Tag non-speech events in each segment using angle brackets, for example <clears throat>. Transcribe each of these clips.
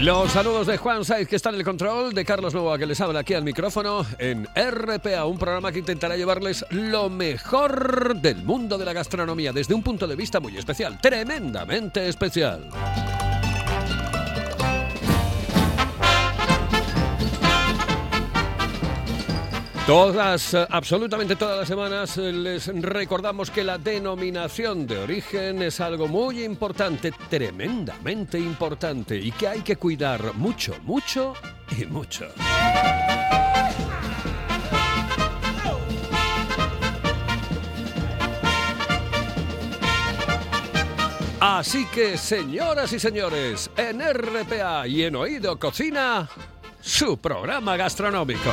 Los saludos de Juan Saiz que está en el control, de Carlos Novoa que les habla aquí al micrófono en RPA, un programa que intentará llevarles lo mejor del mundo de la gastronomía desde un punto de vista muy especial, tremendamente especial. Todas, eh, absolutamente todas las semanas eh, les recordamos que la denominación de origen es algo muy importante, tremendamente importante y que hay que cuidar mucho, mucho y mucho. Así que, señoras y señores, en RPA y en Oído Cocina, su programa gastronómico.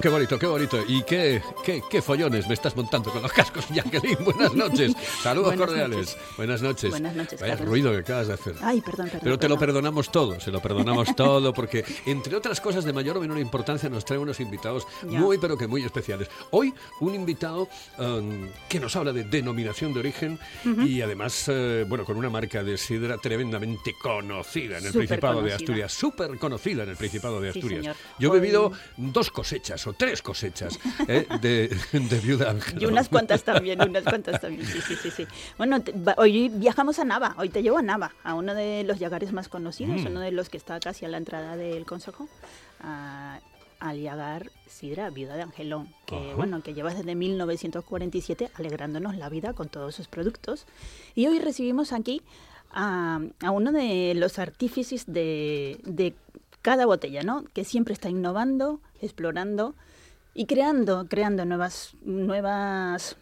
Qué bonito, qué bonito. Y qué, qué, qué follones me estás montando con los cascos, <laughs> Jacqueline. Buenas noches. Saludos Buenas cordiales. noches. Buenas noches. Buenas noches, Vaya Carlos. ruido que acabas de hacer. Ay, perdón, perdón. Pero te lo perdonamos todo, se lo perdonamos <laughs> todo, porque entre otras cosas de mayor o menor importancia nos trae unos invitados Ya. muy, pero que muy especiales. Hoy un invitado um, que nos habla de denominación de origen y además, eh, bueno, con una marca de sidra tremendamente conocida en el Principado de. Asturias, súper conocida en el Principado de Asturias. Yo he Hoy- bebido dos cosechas o tres cosechas eh, de, de Viuda Ángela. Y unas cuantas también, unas cuantas también, sí, sí, sí. sí. Bueno, te- hoy viajamos a Nava, hoy te llevo a Nava, a uno de los yagares más conocidos, Mm. uno de los que está casi a la entrada del Consejo, a- al yagar Sidra, viuda de Angelón, que Ajá. bueno, que lleva desde 1947 alegrándonos la vida con todos sus productos. Y hoy recibimos aquí a, a uno de los artífices de, de cada botella, ¿no? Que siempre está innovando, explorando y creando, creando nuevas, nuevas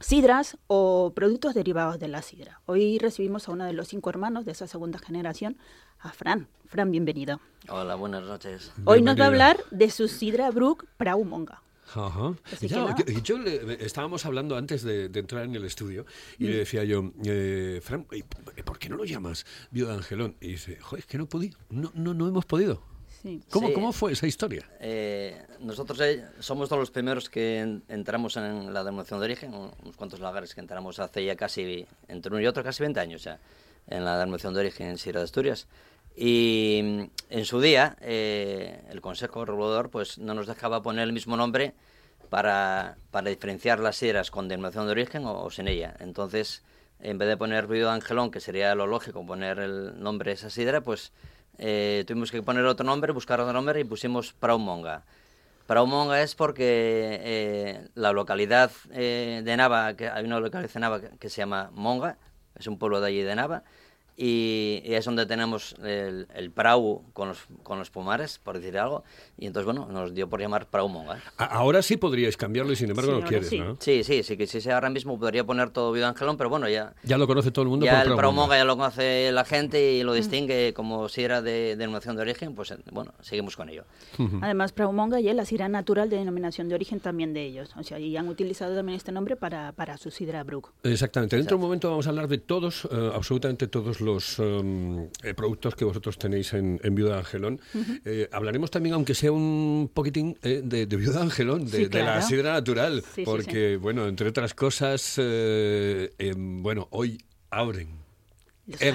sidras o productos derivados de la sidra. Hoy recibimos a uno de los cinco hermanos de esa segunda generación, a Fran. Fran, bienvenido. Hola, buenas noches. Hoy nos va a hablar de su sidra Brook Praumonga. Ajá. Así Ya, que- yo le- estábamos hablando antes de, de entrar en el estudio y Mm. le decía yo, eh, Fran, ¿y ¿por qué no lo llamas Viuda de Angelón? Y dice, joder, es que no he podido, no, no, no hemos podido. Sí. ¿Cómo, Sí. ¿Cómo fue esa historia? Eh, nosotros eh, somos todos los primeros que en- entramos en la denominación de origen, un- unos cuantos lagares que entramos hace ya casi, entre uno y otro, casi 20 años ya, en la denominación de origen en Sierra de Asturias. Y mm, en su día, eh, el Consejo Regulador pues, no nos dejaba poner el mismo nombre para, para diferenciar las sierras con denominación de origen o, o sin ella. Entonces, en vez de poner Viuda Angelón, que sería lo lógico poner el nombre de esa sidra, pues eh, tuvimos que poner otro nombre, buscar otro nombre y pusimos Praumonga. Praumonga es porque eh, la localidad eh, de Nava, que hay una localidad de Nava que, se llama Monga, es un pueblo de allí de Nava, y, es donde tenemos el, el, prau con los, con los pomares, por decir algo, y entonces, bueno, nos dio por llamar prau monga. Ahora sí podríais cambiarlo y sin embargo no quieres, sí. ¿no? Sí, sí, sí, que sí, ahora mismo podría poner todo Vido Angelón, pero bueno, ya... Ya lo conoce todo el mundo Ya el prau monga ya lo conoce la gente y lo distingue como si era de denominación de origen, pues bueno, seguimos con ello. Además, prau monga ya es la sidra natural de denominación de origen también de ellos, o sea, y han utilizado también este nombre para, para su sidra Brook. Exactamente. Dentro de un momento vamos a hablar de todos, eh, absolutamente todos los... Um, eh, productos que vosotros tenéis en, Viuda de Angelón. Eh, hablaremos también, aunque sea un poquitín, eh, de, Viuda de Angelón, de, la sidra natural, porque, bueno, entre otras cosas, em, bueno, hoy abren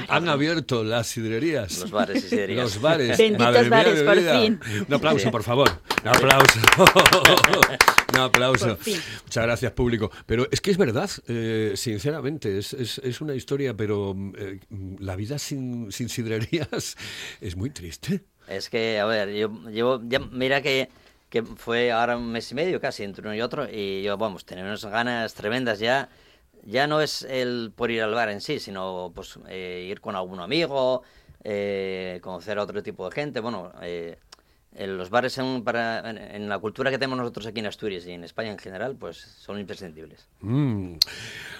han abierto las sidrerías. Los bares y sidrerías. Los bares. Benditos bares, por fin. Un aplauso, por favor. Un aplauso. <laughs> Un aplauso. Muchas gracias, público. Pero es que es verdad, eh, sinceramente, es, es, una historia, pero eh, la vida sin, sin sidrerías <laughs> es muy triste. Es que, a ver, yo llevo, mira que que fue ahora un mes y medio casi entre uno y otro y yo, vamos, tenemos ganas tremendas ya ya no es el por ir al bar en sí, sino pues eh, ir con algún amigo, eh, conocer a otro tipo de gente. Bueno, eh, los bares en, para, en, la cultura que tenemos nosotros aquí en Asturias y en España en general, pues son imprescindibles. Mm.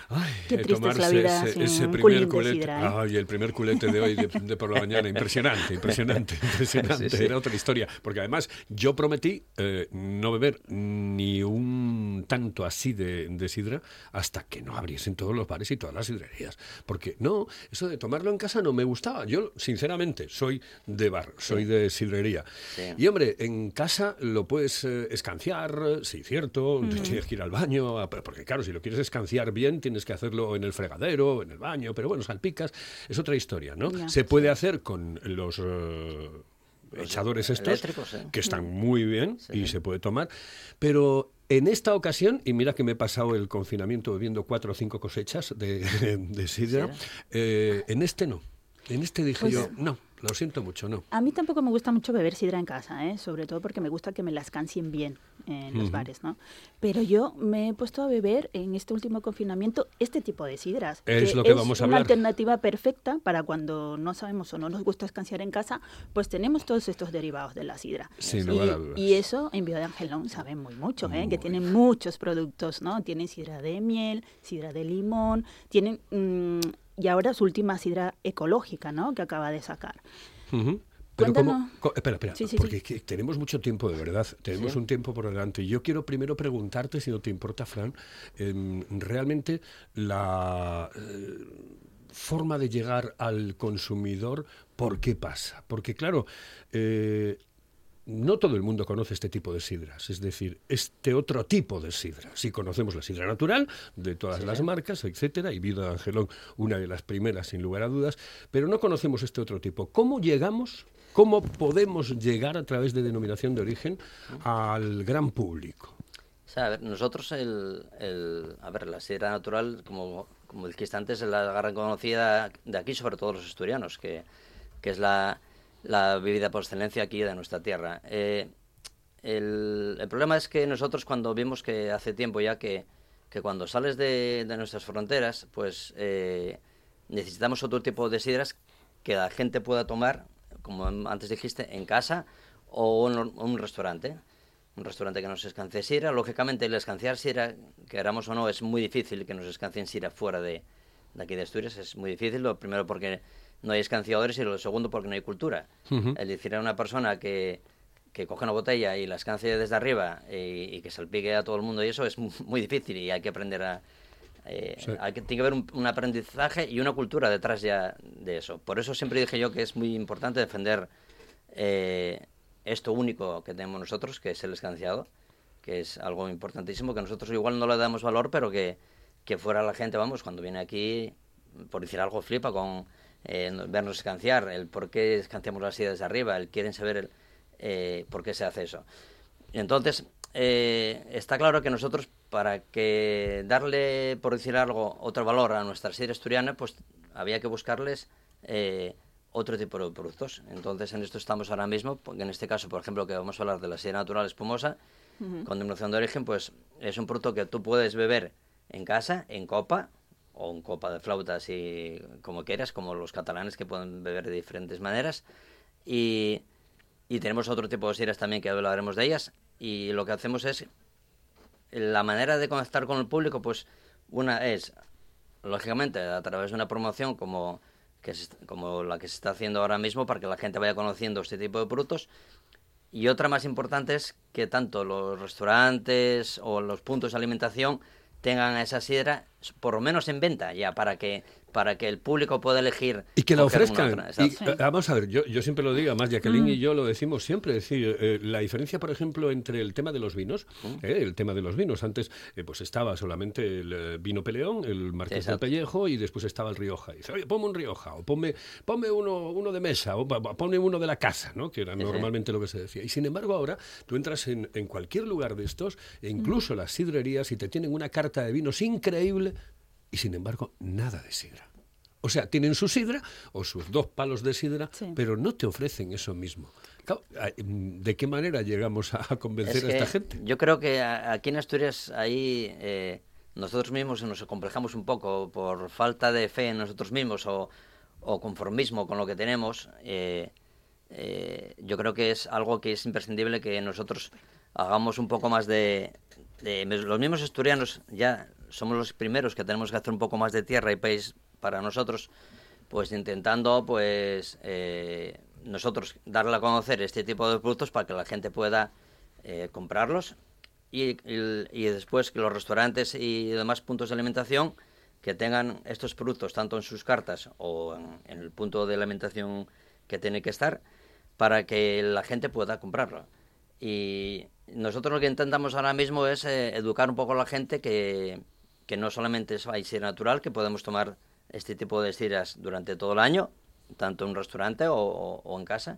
Ay, Qué triste es la vida ese, ese primer culete. Ay, el primer culete de hoy, de, por la mañana. Impresionante, <laughs> impresionante, impresionante. Era otra historia. Porque además yo prometí no beber ni un tanto así de, de, sidra hasta que no abriesen todos los bares y todas las sidrerías. Porque no, eso de tomarlo en casa no me gustaba. Yo, sinceramente, soy de bar, soy de sidrería. Y hombre, en casa lo puedes eh, escanciar, sí, cierto, tienes que ir al baño, porque claro, si lo quieres escanciar bien, tienes que hacerlo en el fregadero, en el baño, pero bueno, salpicas, es otra historia, ¿no? Se puede hacer con los... Eh, echadores estos, ¿eh? que están muy bien y se puede tomar, pero en esta ocasión, y mira que me he pasado el confinamiento bebiendo cuatro o cinco cosechas de, <laughs> de sidra, en este no. En este dije pues yo, no, lo siento mucho, no. A mí tampoco me gusta mucho beber sidra en casa, ¿eh? sobre todo porque me gusta que me las cancien bien en los bares, ¿no? Pero yo me he puesto a beber en este último confinamiento este tipo de sidras. Es lo que vamos a hablar. Es una alternativa perfecta para cuando no sabemos o no nos gusta escanciar en casa, pues tenemos todos estos derivados de la sidra. Sin y, y eso en Bio de Angelón saben muy mucho, ¿eh? que tienen muchos productos, ¿no? Tienen sidra de miel, sidra de limón, tienen... Mm, y ahora su última sidra ecológica, ¿no? Que acaba de sacar. Pero como, espera, espera, porque tenemos mucho tiempo, de verdad, tenemos un tiempo por delante. Yo quiero primero preguntarte, si no te importa, Fran, em, realmente la eh, forma de llegar al consumidor, ¿por qué pasa? Porque claro, eh, no todo el mundo conoce este tipo de sidras, es decir, este otro tipo de sidra. Sí conocemos la sidra natural de todas las marcas, etcétera, y Vida Angelón, una de las primeras sin lugar a dudas, pero no conocemos este otro tipo. ¿Cómo llegamos, cómo podemos llegar a través de denominación de origen al gran público? nosotros el, a ver, la sidra natural, como, como dijiste antes, es la gran conocida de aquí, sobre todo los asturianos, que, que es la la bebida por excelencia aquí de nuestra tierra. Eh, el, problema es que nosotros cuando vimos que hace tiempo ya que, que cuando sales de, nuestras fronteras, pues eh, necesitamos otro tipo de sidras que la gente pueda tomar, como antes dijiste, en casa o en un restaurante. Un restaurante que nos escancie sidra. Lógicamente, el escanciar sidra, queramos o no, es muy difícil que nos escancien sidra fuera de, de aquí de Asturias. Es muy difícil, lo primero porque no hay escanciadores y lo segundo porque no hay cultura. El decir a una persona que, que coge una botella y la escancie desde arriba y, que salpique a todo el mundo y eso es muy difícil y hay que aprender a... Eh, hay que, tiene que haber un, aprendizaje y una cultura detrás ya de eso. Por eso siempre dije yo que es muy importante defender eh, esto único que tenemos nosotros, que es el escanciado, que es algo importantísimo, que nosotros igual no le damos valor, pero que, que fuera la gente, vamos, cuando viene aquí, por decir algo, flipa con eh, vernos escanciar, el por qué escanciamos las ideas de arriba, el quieren saber el, eh, por qué se hace eso. Entonces, eh, está claro que nosotros para que darle, por decir algo, otro valor a nuestra sidra asturiana, pues había que buscarles eh, otro tipo de productos. Entonces, en esto estamos ahora mismo, porque en este caso, por ejemplo, que vamos a hablar de la sidra natural espumosa, con denominación de origen, pues es un producto que tú puedes beber en casa, en copa, o en copa de flauta, así como quieras, como los catalanes que pueden beber de diferentes maneras. Y, tenemos otro tipo de sidras también que hablaremos de ellas. Y lo que hacemos es la manera de conectar con el público, pues una es, lógicamente, a través de una promoción como, que como la que se está haciendo ahora mismo para que la gente vaya conociendo este tipo de productos. Y otra más importante es que tanto los restaurantes o los puntos de alimentación tengan esa sidra por lo menos en venta ya para que para que el público pueda elegir y que la ofrezcan. eh, vamos a ver yo, yo siempre lo digo además Jacqueline y mm. yo lo decimos siempre es decir eh, la diferencia por ejemplo entre el tema de los vinos mm. eh, el tema de los vinos antes pues estaba solamente el vino peleón el marqués del pellejo y después estaba el rioja y dice oye ponme un rioja o ponme ponme uno uno de mesa o ponme uno de la casa no que era normalmente lo que se decía. Y sin embargo ahora tú entras en, en cualquier lugar de estos e incluso las sidrerías y te tienen una carta de vinos increíble y sin embargo nada de sidra. O sea, tienen su sidra o sus dos palos de sidra, pero no te ofrecen eso mismo. ¿De qué manera llegamos a <laughs> convencer a esta gente? Yo creo que aquí en Asturias ahí eh, nosotros mismos nos acomplejamos un poco por falta de fe en nosotros mismos o, conformismo con lo que tenemos. Eh, eh, yo creo que es algo que es imprescindible que nosotros hagamos un poco más de, de los mismos asturianos ya somos los primeros que tenemos que hacer un poco más de tierra y país para nosotros, pues intentando pues eh, nosotros darle a conocer este tipo de productos para que la gente pueda eh, comprarlos y, y, después que los restaurantes y demás puntos de alimentación que tengan estos productos tanto en sus cartas o en, el punto de alimentación que tiene que estar para que la gente pueda comprarlo. Y nosotros lo que intentamos ahora mismo es eh, educar un poco a la gente que, que no solamente es ser natural, que podemos tomar este tipo de siras durante todo el año, tanto en un restaurante o, en casa,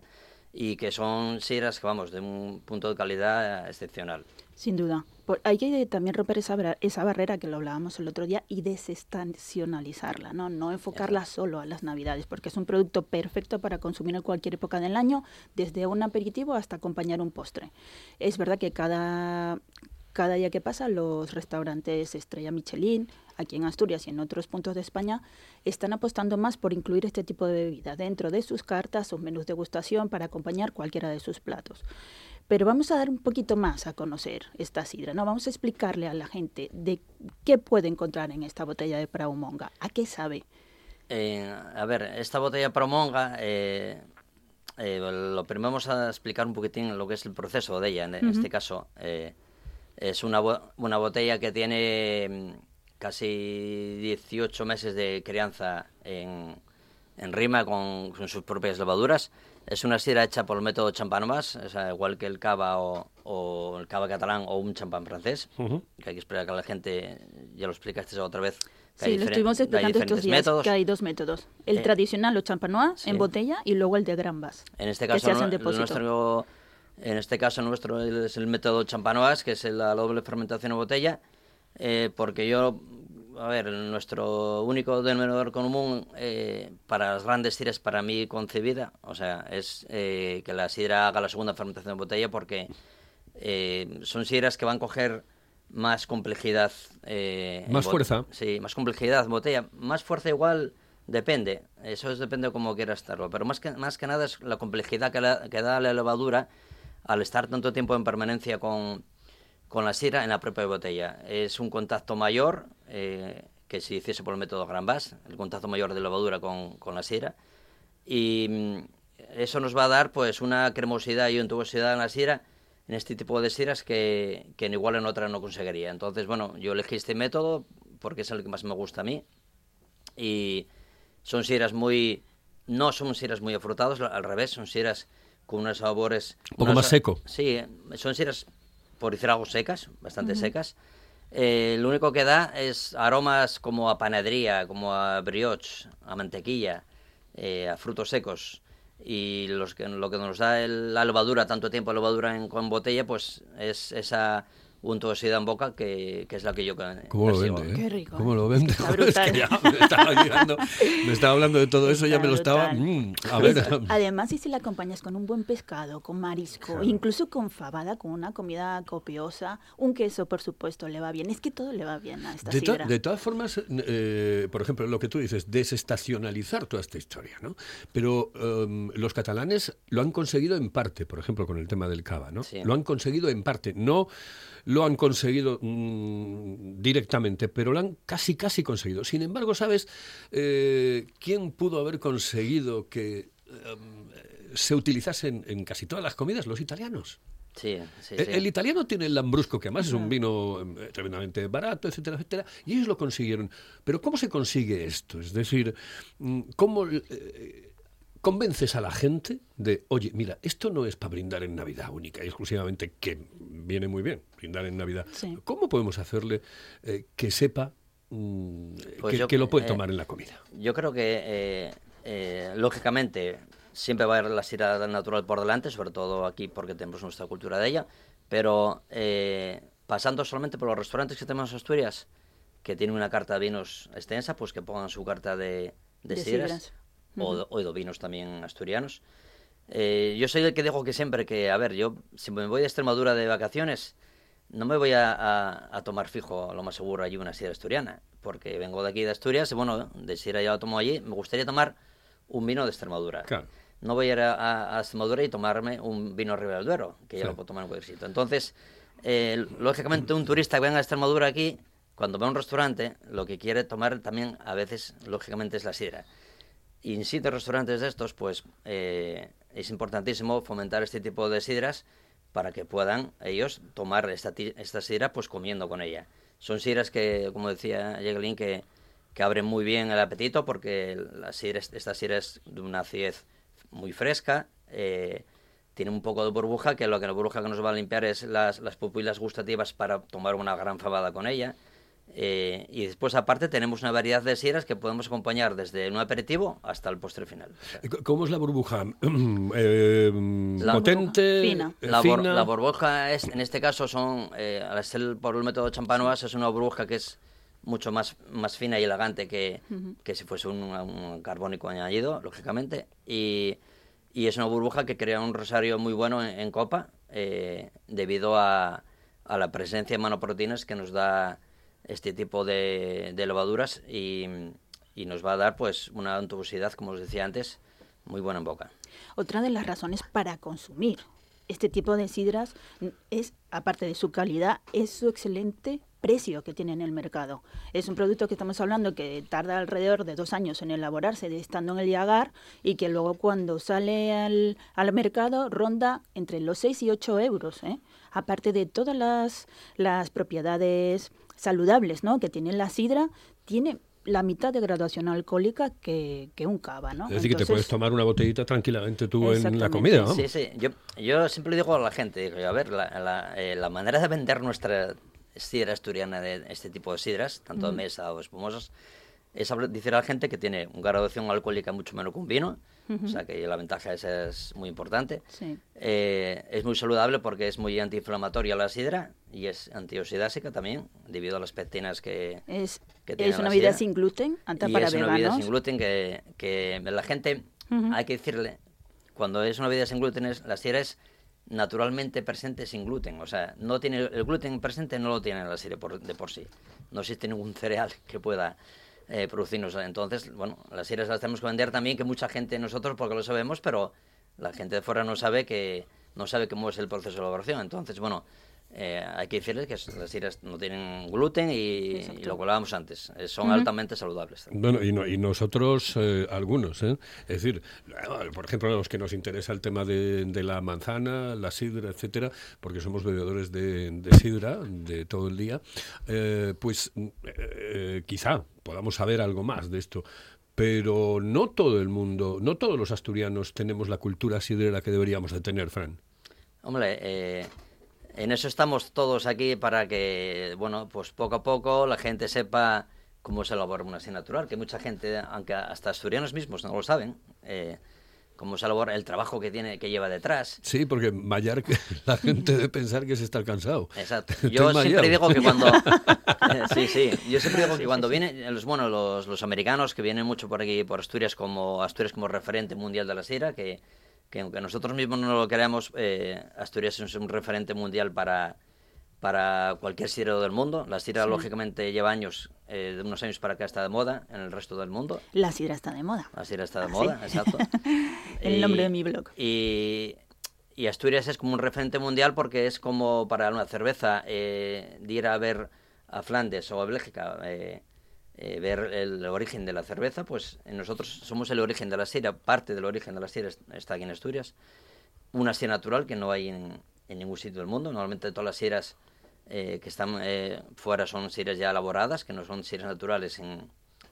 y que son siras que vamos de un punto de calidad excepcional. Sin duda. hay que también romper esa, esa barrera que lo hablábamos el otro día y desestacionalizarla, ¿no? No enfocarla solo a las navidades, porque es un producto perfecto para consumir en cualquier época del año, desde un aperitivo hasta acompañar un postre. Es verdad que cada, cada día que pasa los restaurantes Estrella Michelin, aquí en Asturias y en otros puntos de España, están apostando más por incluir este tipo de bebida dentro de sus cartas o menús de degustación para acompañar cualquiera de sus platos. Pero vamos a dar un poquito más a conocer esta sidra, ¿no? Vamos a explicarle a la gente de qué puede encontrar en esta botella de Praumonga, a qué sabe. Eh, a ver, esta botella Praumonga, eh, eh, lo primero vamos a explicar un poquitín lo que es el proceso de ella, en este caso. Es una, una botella que tiene mm, casi 18 meses de crianza en, en rima con, sus propias levaduras. Es una sidra hecha por el método champanovas, o igual que el cava o, el cava catalán o un champán francés, que hay que esperar que la gente, ya lo explicaste otra vez, sí, lo estuvimos explicando estos días, métodos. que hay dos métodos. El eh, tradicional, o champanois, en botella, y luego el de gran En este caso, nuestro en este caso nuestro es el método champanois, que es la doble fermentación en botella, eh, porque yo, a ver, nuestro único denominador común eh, para las grandes sidras para mí concebida, o sea, es eh, que la sidra haga la segunda fermentación en botella porque son sidras que van a coger más complejidad. más fuerza. Sí, más complejidad botella. Más fuerza igual depende, eso es, depende de cómo quieras estarlo, pero más que, más que nada es la complejidad que, que da la levadura al estar tanto tiempo en permanencia con, la sira en la propia botella. Es un contacto mayor eh, que si hiciese por el método Gran el contacto mayor de levadura con, la sira. Y mm, eso nos va a dar pues una cremosidad y untuosidad en la sira en este tipo de siras que, que igual en otra no conseguiría. Entonces, bueno, yo elegí este método porque es el que más me gusta a mí. Y son siras muy... No son siras muy afrutados, al revés, son siras con unos sabores... Un poco más seco. Sí, son siras, por decir algo, secas, bastante secas. Eh, lo único que da es aromas como a panadería, como a brioche, a mantequilla, eh, a frutos secos. Y los que, lo que nos da la levadura, tanto tiempo la levadura en, con botella, pues es esa un tosida en boca que, que es la que yo ¿Cómo lo vende? eh? Qué rico. ¿Cómo lo vende? Está <laughs> Es que brutal. ya me estaba llegando, me estaba hablando de todo eso, ya Está me lo estaba... mm, a ver, Es- <laughs> además, y si la acompañas con un buen pescado, con marisco, Claro. incluso con fabada, con una comida copiosa, un queso, por supuesto, le va bien. Es que todo le va bien a esta De, sidra. de todas formas, eh, por ejemplo, lo que tú dices, desestacionalizar toda esta historia, ¿no? Pero em, los catalanes lo han conseguido en parte, por ejemplo, con el tema del cava, ¿no? Sí. Lo han conseguido en parte, no lo han conseguido mm, directamente, pero lo han casi, casi conseguido. Sin embargo, ¿sabes eh, quién pudo haber conseguido que em, se utilizase en, en casi todas las comidas? Los italianos. Sí, sí, El, sí. el italiano tiene el lambrusco, que además es un vino eh, tremendamente barato, etcétera, etcétera, y ellos lo consiguieron. Pero ¿cómo se consigue esto? Es decir, mm, ¿cómo eh, convences a la gente de, oye, mira, esto no es para brindar en Navidad única y exclusivamente, que viene muy bien, brindar en Navidad. Sí. ¿Cómo podemos hacerle eh, que sepa mm, Pues que, yo- que lo puede eh, tomar en la comida? Yo creo que, eh, eh, lógicamente, siempre va a ir la sidra natural por delante, sobre todo aquí porque tenemos nuestra cultura de ella, pero eh, pasando solamente por los restaurantes que tenemos en Asturias, que tienen una carta de vinos extensa, pues que pongan su carta de, de, De sidras, sidras. O, o de vinos también asturianos. Eh, yo soy el que digo que siempre que, a ver, yo si me voy de Extremadura de vacaciones, no me voy a, a- a tomar fijo, lo más seguro, allí una sidra asturiana, porque vengo de aquí de Asturias y bueno, de sidra ya lo tomo allí, me gustaría tomar un vino de Extremadura. Claro. No voy a ir a, a- a Extremadura y tomarme un vino Ribera del Duero, que ya Sí. lo puedo tomar en cualquier sitio. Entonces, eh, lógicamente un turista que venga a Extremadura aquí, cuando va a un restaurante, lo que quiere tomar también a veces, lógicamente, es la sidra. Y en sitios restaurantes de estos, pues eh, es importantísimo fomentar este tipo de sidras para que puedan ellos tomar esta, esta sidra pues comiendo con ella. Son sidras que, como decía Yegelin, que, que abren muy bien el apetito porque la sidra, es- esta sidra es de una acidez muy fresca, eh, tiene un poco de burbuja, que lo que la burbuja que nos va a limpiar es las, las pupilas gustativas para tomar una gran fabada con ella. Eh, y después, aparte, tenemos una variedad de sidras que podemos acompañar desde un aperitivo hasta el postre final. O sea, ¿Cómo es la burbuja? <clears throat> Eh, La ¿Potente? Fina. eh, La, bor- fina? la burbuja es, en este caso, son, eh, al ser por el método champanois, es una burbuja que es mucho más, más fina y elegante que, que si fuese un, un carbónico añadido, lógicamente. Y, y es una burbuja que crea un rosario muy bueno en, en copa eh, debido a, a la presencia de manoproteínas que nos da este tipo de, de levaduras y, y nos va a dar pues una untuosidad, como os decía antes, muy buena en boca. Otra de las razones para consumir este tipo de sidras es, aparte de su calidad, es su excelente precio que tiene en el mercado. Es un producto que estamos hablando que tarda alrededor de dos años en elaborarse, estando en el yagar, y que luego cuando sale al, al mercado ronda entre los 6 y 8 euros. ¿eh? Aparte de todas las, las propiedades saludables ¿no? que tiene la sidra, tiene la mitad de graduación alcohólica que, que un cava, ¿no? Es decir, que te puedes tomar una botellita tranquilamente tú en la comida, ¿no? Sí, sí. Yo, yo siempre le digo a la gente, digo, a ver, la, la, eh, la manera de vender nuestra sidra asturiana de este tipo de sidras, tanto de mesa o espumosas, es decir a la gente que tiene una graduación alcohólica mucho menor que un vino, o sea que la ventaja esa es muy importante. Sí. Eh, es muy saludable porque es muy antiinflamatoria la sidra y es antioxidásica también, debido a las pectinas que, Es, que tiene es una la bebida sidra. sin gluten, apta y para es una veganos. bebida sin gluten que, que la gente, Ujú. hay que decirle, cuando es una bebida sin gluten, es, la sidra es naturalmente presente sin gluten. O sea, no tiene el gluten presente no lo tiene la sidra por, de por sí. No existe ningún cereal que pueda eh, producirnos. Entonces, bueno, las sidras las tenemos que vender también, que mucha gente, nosotros porque lo sabemos, pero la gente de fuera no sabe que no sabe cómo es el proceso de elaboración. Entonces, bueno, eh, hay que decirles que las sidras no tienen gluten y, y lo que hablábamos antes, eh, son altamente saludables. Bueno, y, no- y nosotros eh, algunos, ¿eh? Es decir, eh, por ejemplo, a los que nos interesa el tema de, de la manzana, la sidra, etcétera, porque somos bebedores de, de sidra de todo el día, eh, pues quizá podamos saber algo más de esto. Pero no todo el mundo, no todos los asturianos tenemos la cultura sidrera que deberíamos de tener, Fran. Hombre, eh, en eso estamos todos aquí para que, bueno, pues poco a poco la gente sepa cómo se elabora una sidra natural, que mucha gente, aunque hasta asturianos mismos no lo saben, eh, cómo se elabora, el trabajo que tiene, que lleva detrás. Sí, porque Mayar, <laughs> la gente debe pensar que se está cansado. Exacto. Yo siempre digo que cuando... <laughs> sí, sí. Yo siempre digo que cuando vienen, los, bueno, los, los, americanos que vienen mucho por aquí, por Asturias, como Asturias como referente mundial de la sira, que, que aunque nosotros mismos no lo queremos, eh, Asturias es un referente mundial para para cualquier sidero del mundo. La sidra, lógicamente, lleva años, eh, de unos años para acá está de moda en el resto del mundo. La sidra está de moda. La sidra está de moda, exacto. <laughs> el nombre de mi blog. Y, y, Asturias es como un referente mundial porque es como para una cerveza eh, de ir a ver a Flandes o a Bélgica. Eh, eh, ver el origen de la cerveza, pues nosotros somos el origen de la sidra, parte del origen de la sidra está aquí en Asturias. Una sidra natural que no hay en, ningún sitio del mundo. Normalmente todas las sidras eh, que están eh, fuera son sidras ya elaboradas, que no son sidras naturales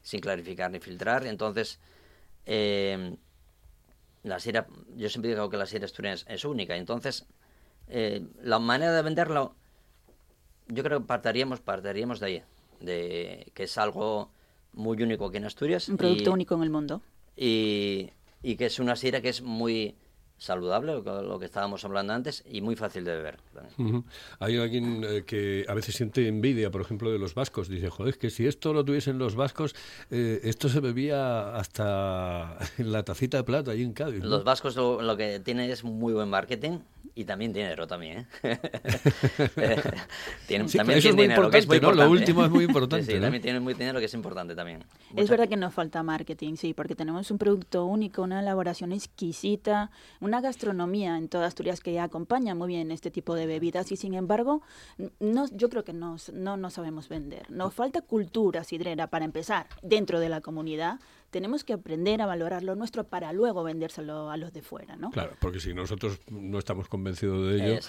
sin, clarificar ni filtrar. Entonces, eh, la sidra, yo siempre digo que la sidra asturiana es, única. Entonces, la manera de venderlo, yo creo que partiríamos, partiríamos de ahí, de que es algo muy único aquí en Asturias. Un producto único en el mundo. Y, y que es una sidra que es muy saludable, lo que estábamos hablando antes, y muy fácil de beber. Hay alguien eh, que a veces siente envidia, por ejemplo, de los vascos. Dice, joder, que si esto lo tuviesen los vascos, eh, esto se bebía hasta <laughs> en la tacita de plata ahí en Cádiz. Los vascos lo, que tienen es muy buen marketing y también dinero también. ¿eh? <laughs> tienen, también tienen dinero, que es muy importante. Lo último es muy <laughs> importante. sí, también tienen muy dinero, que es importante también. Es verdad que nos falta marketing, sí, porque tenemos un producto único, una elaboración exquisita, una gastronomía en toda Asturias que acompaña muy bien este tipo de bebidas y sin embargo, no, yo creo que no, no, no sabemos vender. Nos falta cultura sidrera para empezar dentro de la comunidad tenemos que aprender a valorar lo nuestro para luego vendérselo a los de fuera, ¿no? Claro, porque si nosotros no estamos convencidos de ello,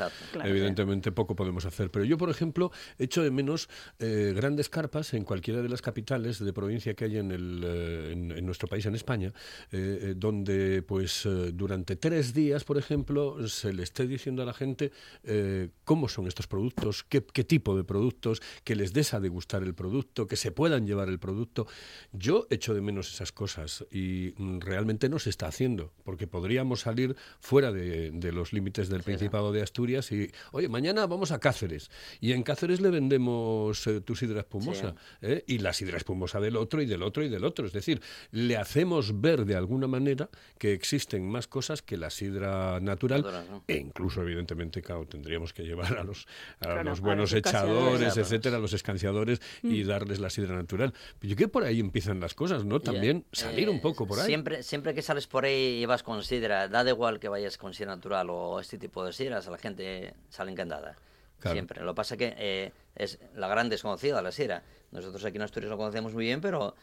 evidentemente poco podemos hacer. Pero yo, por ejemplo, echo de menos eh, grandes carpas en cualquiera de las capitales de provincia que hay en, el, eh, en, nuestro país, en España, eh, donde pues durante tres días, por ejemplo, se le esté diciendo a la gente cómo son estos productos, qué, qué tipo de productos, que les des a degustar el producto, que se puedan llevar el producto. Yo echo de menos esas cosas y mm, realmente no se está haciendo, porque podríamos salir fuera de, los límites del Principado de Asturias y, oye, mañana vamos a Cáceres y en Cáceres le vendemos eh, tu sidra espumosa ¿eh? y la sidra espumosa del otro y del otro y del otro. Es decir, le hacemos ver de alguna manera que existen más cosas que la sidra natural e incluso, evidentemente, claro, tendríamos que llevar a los, a los buenos echadores, etcétera, a los escanciadores y mm. darles la sidra natural. Yo creo que por ahí empiezan las cosas, ¿no? También salir un poco por ahí. Siempre, siempre que sales por ahí y vas con sidra, da igual que vayas con sidra natural o este tipo de sidras, la gente sale encantada. Siempre. Lo que pasa que eh, es la gran desconocida la sidra. Nosotros aquí en Asturias lo conocemos muy bien, pero,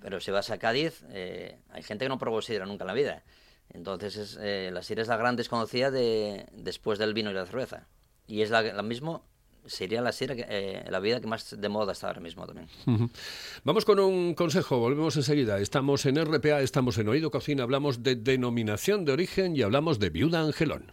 pero si vas a Cádiz, eh, hay gente que no probó sidra nunca en la vida. Entonces es, eh, la sidra es la gran desconocida de, después del vino y la cerveza. Y es la, la mismo sería la, eh, la vida que más de moda está ahora mismo también. Vamos con un consejo, volvemos enseguida. Estamos en RPA, estamos en Oído Cocina, hablamos de denominación de origen y hablamos de viuda Angelón.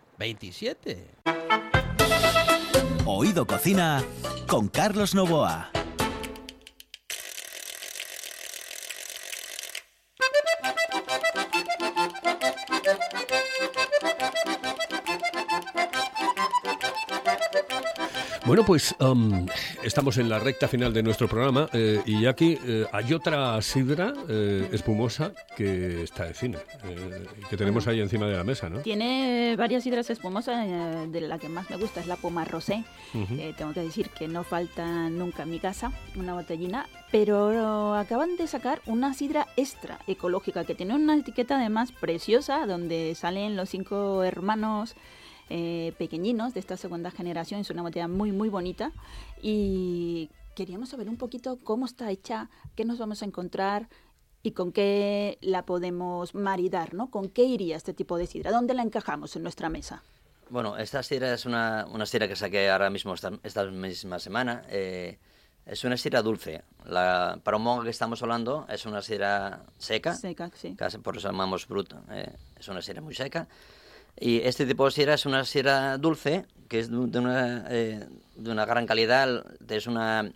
27. Oído Cocina con Carlos Novoa. Bueno, pues um, estamos en la recta final de nuestro programa eh, y aquí eh, hay otra sidra eh, espumosa que está de cine, que tenemos ahí encima de la mesa, ¿no? Tiene varias sidras espumosas, de la que más me gusta es la Poma Rosé. Tengo que decir que no falta nunca en mi casa una botellina, pero acaban de sacar una sidra extra ecológica que tiene una etiqueta además preciosa donde salen los cinco hermanos eh, pequeñinos de esta segunda generación. Es una botella muy, muy bonita y queríamos saber un poquito cómo está hecha, qué nos vamos a encontrar y con qué la podemos maridar, ¿no? ¿Con qué iría este tipo de sidra? ¿Dónde la encajamos en nuestra mesa? Bueno, esta sidra es una, una sidra que saqué ahora mismo esta, esta misma semana. eh, es una sidra dulce. La, para un monga que estamos hablando es una sidra seca, Seca, sí. casi por eso llamamos bruta. eh, es una sidra muy seca. Y este tipo de sidra es una sidra dulce, que es de una, eh, de una gran calidad. Es una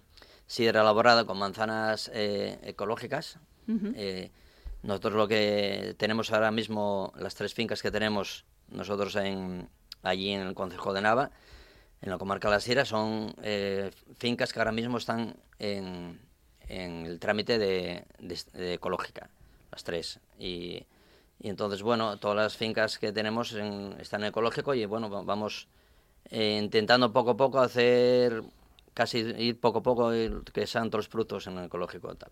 sidra elaborada con manzanas eh, ecológicas. Eh, nosotros lo que tenemos ahora mismo, las tres fincas que tenemos nosotros en, allí en el Concejo de Nava, en la comarca de la Sierra, son eh, fincas que ahora mismo están en, en el trámite de, de- de ecológica, las tres. Y, y entonces, bueno, todas las fincas que tenemos en- están en ecológico y bueno, va- vamos eh, intentando poco a poco hacer, casi ir poco a poco, ir- que sean todos los frutos en el ecológico tal.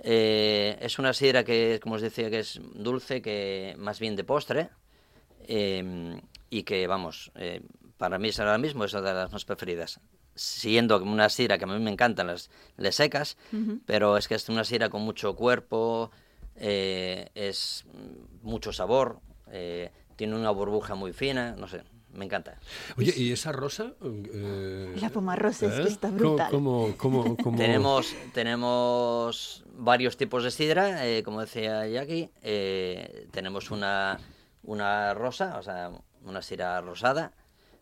Eh, es una sidra que, como os decía, que es dulce, que más bien de postre, eh, y que, vamos, eh, para mí es ahora mismo es una de las más preferidas. Siendo una sidra que a mí me encantan las, las secas, pero es que es una sidra con mucho cuerpo, eh, es mucho sabor, eh, tiene una burbuja muy fina, no sé, me encanta. Oye, ¿y esa rosa? eh, La Poma Rosé es que está ¿Cómo- brutal. cómo- cómo- cómo- Tenemos, tenemos varios tipos de sidra, eh, como decía Jackie. eh, tenemos una, una rosa, o sea, una sidra rosada,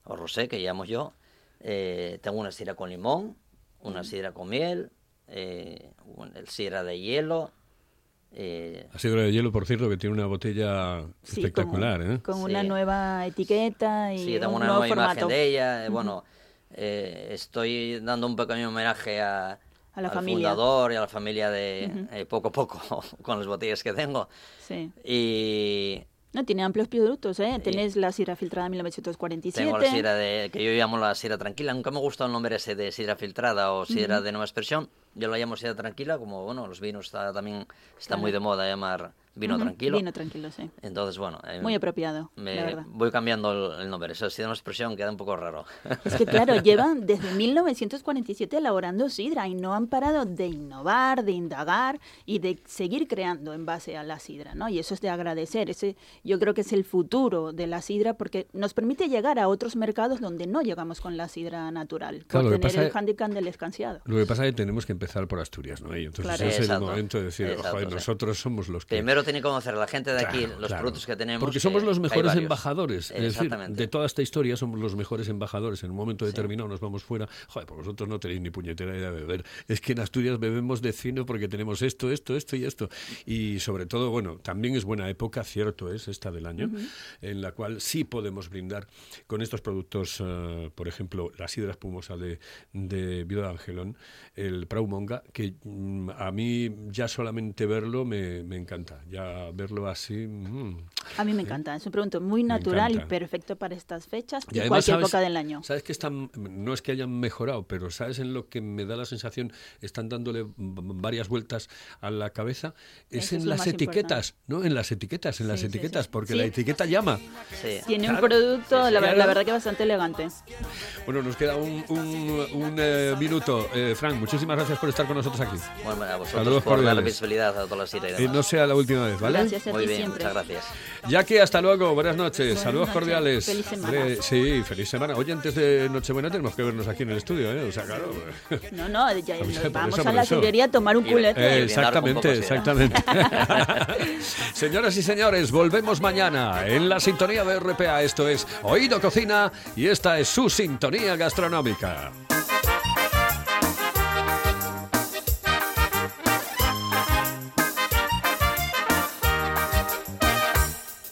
o rosé, que llamo yo. Eh, tengo una sidra con limón, una sidra con miel, eh, sidra de hielo. Eh, La sidra de hielo, por cierto, que tiene una botella Sí, espectacular, con, ¿eh? con Sí. una nueva etiqueta y Sí, tengo un una nueva imagen formato. de ella. eh, Bueno, eh, estoy dando un pequeño homenaje a, A la al familia. fundador y a la familia de Ujú. eh, poco a poco <laughs> con las botellas que tengo. Sí. Y No, tiene amplios productos, ¿eh? Tenés la sidra filtrada 1947. tengo la sidra de, que yo llamo la sidra tranquila. Nunca me gusta el nombre ese de sidra filtrada o sidra Ujú. de nueva expresión. Yo la llamo sidra tranquila, como bueno, los vinos está, también está muy de moda llamar vino Ujú, tranquilo. Vino tranquilo, sí. Entonces, bueno, eh, Muy apropiado, me- la verdad. voy cambiando el, el nombre. Esa sidra de una expresión queda un poco raro. Es que claro, <laughs> llevan desde 1947 elaborando sidra y no han parado de innovar, de indagar y de seguir creando en base a la sidra, ¿no? Y eso es de agradecer. Ese yo creo que es el futuro de la sidra porque nos permite llegar a otros mercados donde no llegamos con la sidra natural, Claro, lo por que tener pasa el es- handicap del escanciado. Lo que pasa es que tenemos que empezar por Asturias, ¿no? Y entonces Claro. es Exacto. el momento de decir, Exacto, joder, sí. nosotros somos los que... Primero tiene que conocer a la gente de aquí los claro. productos que tenemos. Porque que- somos los que hay mejores embajadores. Es decir, Exactamente. de toda esta historia somos los mejores embajadores. En un momento determinado nos vamos fuera. Joder, pues vosotros no tenéis ni puñetera idea de beber. Es que en Asturias bebemos de fino porque tenemos esto, esto, esto y esto. Y sobre todo, bueno, también es buena época, cierto es, esta del año, en la cual sí podemos brindar con estos productos, eh, por ejemplo, la sidra espumosa de, de Viuda de Angelón, el Praumonga, que mm, a mí ya solamente verlo me, me encanta. Ya verlo así... mm, A mí me encanta, es un producto muy natural y perfecto para estas fechas y, y además, cualquier ¿sabes- época del año. Sabes que están, no es que hayan mejorado, pero sabes en lo que me da la sensación, están dándole varias vueltas a la cabeza, es Eso en las etiquetas, ¿no? En las etiquetas, en las Sí, etiquetas, sí. porque Sí. la etiqueta llama. Sí. Tiene Claro. un producto, la, la verdad que bastante elegante. Bueno, nos queda un, un- un, eh, minuto. Eh, Frank, muchísimas gracias por estar con nosotros aquí. Bueno, a vosotros Saludos por dar cordiales. visibilidad a toda la sidra y no sea la última vez, ¿vale? Gracias a Muy ti bien, siempre. muchas gracias. Jackie, hasta luego, buenas noches, Buenas saludos noches, cordiales. feliz semana. Sí, feliz semana. Oye, antes de Nochebuena tenemos que vernos aquí en el estudio, ¿eh? O sea, claro. No, no, ya nos vamos a la eso. sidrería a tomar un culete. Eh, exactamente, exactamente. <laughs> <laughs> Señoras y señores, volvemos mañana en la sintonía de RPA. Esto es Oído Cocina y esta es su sintonía gastronómica.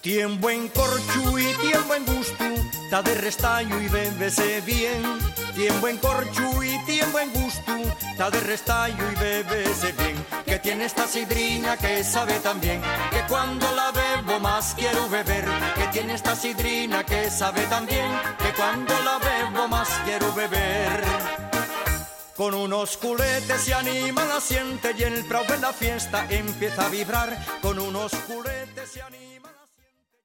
Tien buen corchu y tien buen gusto, ta de restallo y bébese bien. Tien buen corchu y tien buen gusto, ta de restallo y bébese bien. Que tiene esta sidrina que sabe también, que cuando la bebo más quiero beber. Que tiene esta sidrina que sabe también, que cuando la bebo más quiero beber. Con unos culetes se anima la siente y el prau en la fiesta empieza a vibrar. Con unos culetes se anima